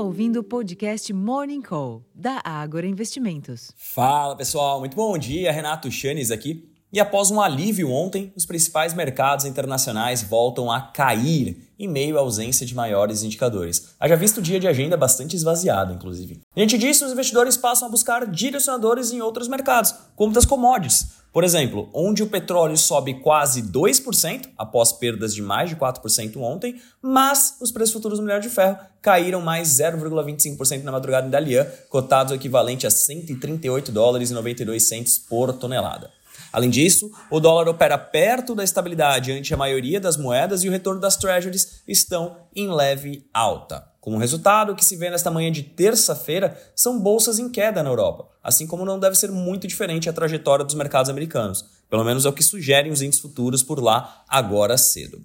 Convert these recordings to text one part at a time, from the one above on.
ouvindo o podcast Morning Call, da Ágora Investimentos. Fala pessoal, muito bom dia. Renato Chanes aqui. E após um alívio ontem, os principais mercados internacionais voltam a cair em meio à ausência de maiores indicadores. Haja visto o dia de agenda bastante esvaziado, inclusive. Diante disso, os investidores passam a buscar direcionadores em outros mercados, como das commodities. Por exemplo, onde o petróleo sobe quase 2%, após perdas de mais de 4% ontem, mas os preços futuros do minério de ferro caíram mais 0,25% na madrugada em Dalian, cotados equivalente a 138 dólares e 92 centes por tonelada. Além disso, o dólar opera perto da estabilidade ante a maioria das moedas e o retorno das treasuries estão em leve alta. Como resultado, o que se vê nesta manhã de terça-feira são bolsas em queda na Europa, assim como não deve ser muito diferente a trajetória dos mercados americanos. Pelo menos é o que sugerem os índices futuros por lá agora cedo.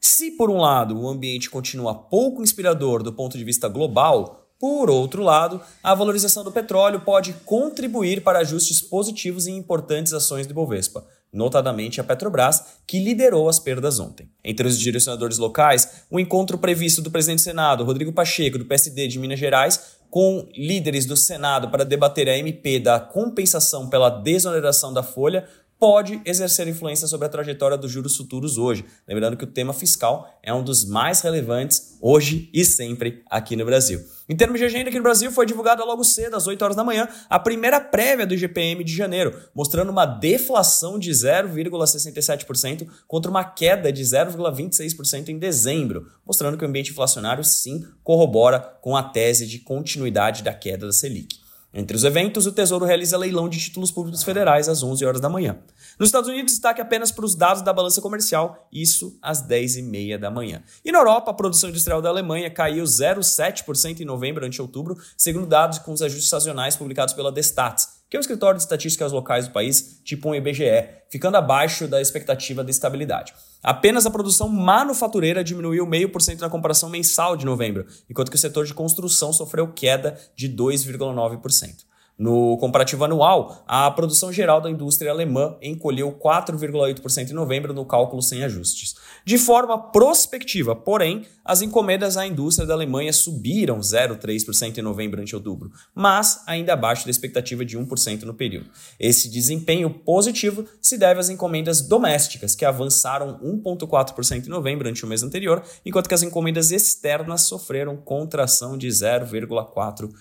Se, por um lado, o ambiente continua pouco inspirador do ponto de vista global, por outro lado, a valorização do petróleo pode contribuir para ajustes positivos em importantes ações do Ibovespa, notadamente a Petrobras, que liderou as perdas ontem. Entre os direcionadores locais, o encontro previsto do presidente do Senado, Rodrigo Pacheco, do PSD de Minas Gerais, com líderes do Senado para debater a MP da compensação pela desoneração da folha, pode exercer influência sobre a trajetória dos juros futuros hoje. Lembrando que o tema fiscal é um dos mais relevantes hoje e sempre aqui no Brasil. Em termos de agenda aqui no Brasil, foi divulgada logo cedo, às 8 horas da manhã, a primeira prévia do IGPM de janeiro, mostrando uma deflação de 0,67% contra uma queda de 0,26% em dezembro, mostrando que o ambiente inflacionário sim corrobora com a tese de continuidade da queda da Selic. Entre os eventos, o Tesouro realiza leilão de títulos públicos federais às 11 horas da manhã. Nos Estados Unidos, destaque apenas para os dados da balança comercial, isso às 10h30 da manhã. E na Europa, a produção industrial da Alemanha caiu 0,7% em novembro ante outubro, segundo dados com os ajustes sazonais publicados pela Destats, que é o escritório de estatísticas locais do país, tipo um IBGE, ficando abaixo da expectativa de estabilidade. Apenas a produção manufatureira diminuiu 0,5% na comparação mensal de novembro, enquanto que o setor de construção sofreu queda de 2,9%. No comparativo anual, a produção geral da indústria alemã encolheu 4,8% em novembro no cálculo sem ajustes. De forma prospectiva, porém, as encomendas à indústria da Alemanha subiram 0,3% em novembro ante outubro, mas ainda abaixo da expectativa de 1% no período. Esse desempenho positivo se deve às encomendas domésticas, que avançaram 1,4% em novembro ante o mês anterior, enquanto que as encomendas externas sofreram contração de 0,4%.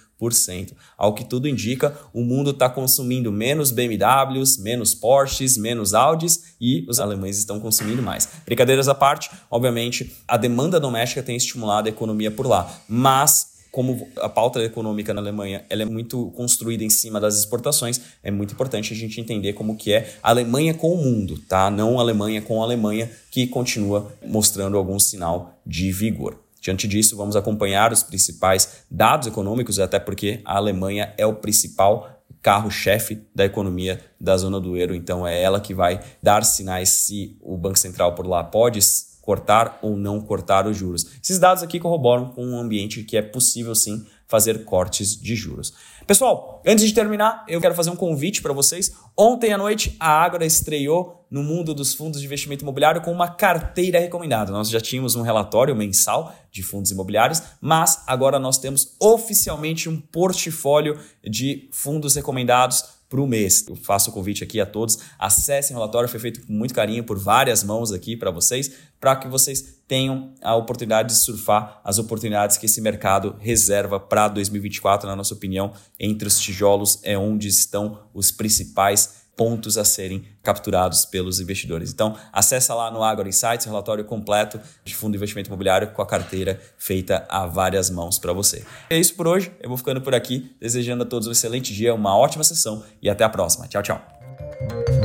Ao que tudo indica, o mundo está consumindo menos BMWs, menos Porsches, menos Audis e os alemães estão consumindo mais. Brincadeiras à parte, obviamente, a demanda doméstica tem estimulado a economia por lá, mas como a pauta econômica na Alemanha ela é muito construída em cima das exportações, é muito importante a gente entender como que é a Alemanha com o mundo, tá? Não a Alemanha com a Alemanha, que continua mostrando algum sinal de vigor. Diante disso, vamos acompanhar os principais dados econômicos, até porque a Alemanha é o principal carro-chefe da economia da zona do euro, então é ela que vai dar sinais se o Banco Central por lá pode cortar ou não cortar os juros. Esses dados aqui corroboram com um ambiente que é possível sim fazer cortes de juros. Pessoal, antes de terminar, eu quero fazer um convite para vocês. Ontem à noite, a Ágora estreou no mundo dos fundos de investimento imobiliário com uma carteira recomendada. Nós já tínhamos um relatório mensal de fundos imobiliários, mas agora nós temos oficialmente um portfólio de fundos recomendados para o mês. Eu faço o convite aqui a todos, acessem o relatório, foi feito com muito carinho por várias mãos aqui para vocês, para que vocês tenham a oportunidade de surfar as oportunidades que esse mercado reserva para 2024, na nossa opinião, entre os tijolos é onde estão os principais pontos a serem capturados pelos investidores. Então, acessa lá no Agora Insights, relatório completo de fundo de investimento imobiliário com a carteira feita a várias mãos para você. É isso por hoje, eu vou ficando por aqui, desejando a todos um excelente dia, uma ótima sessão e até a próxima. Tchau, tchau.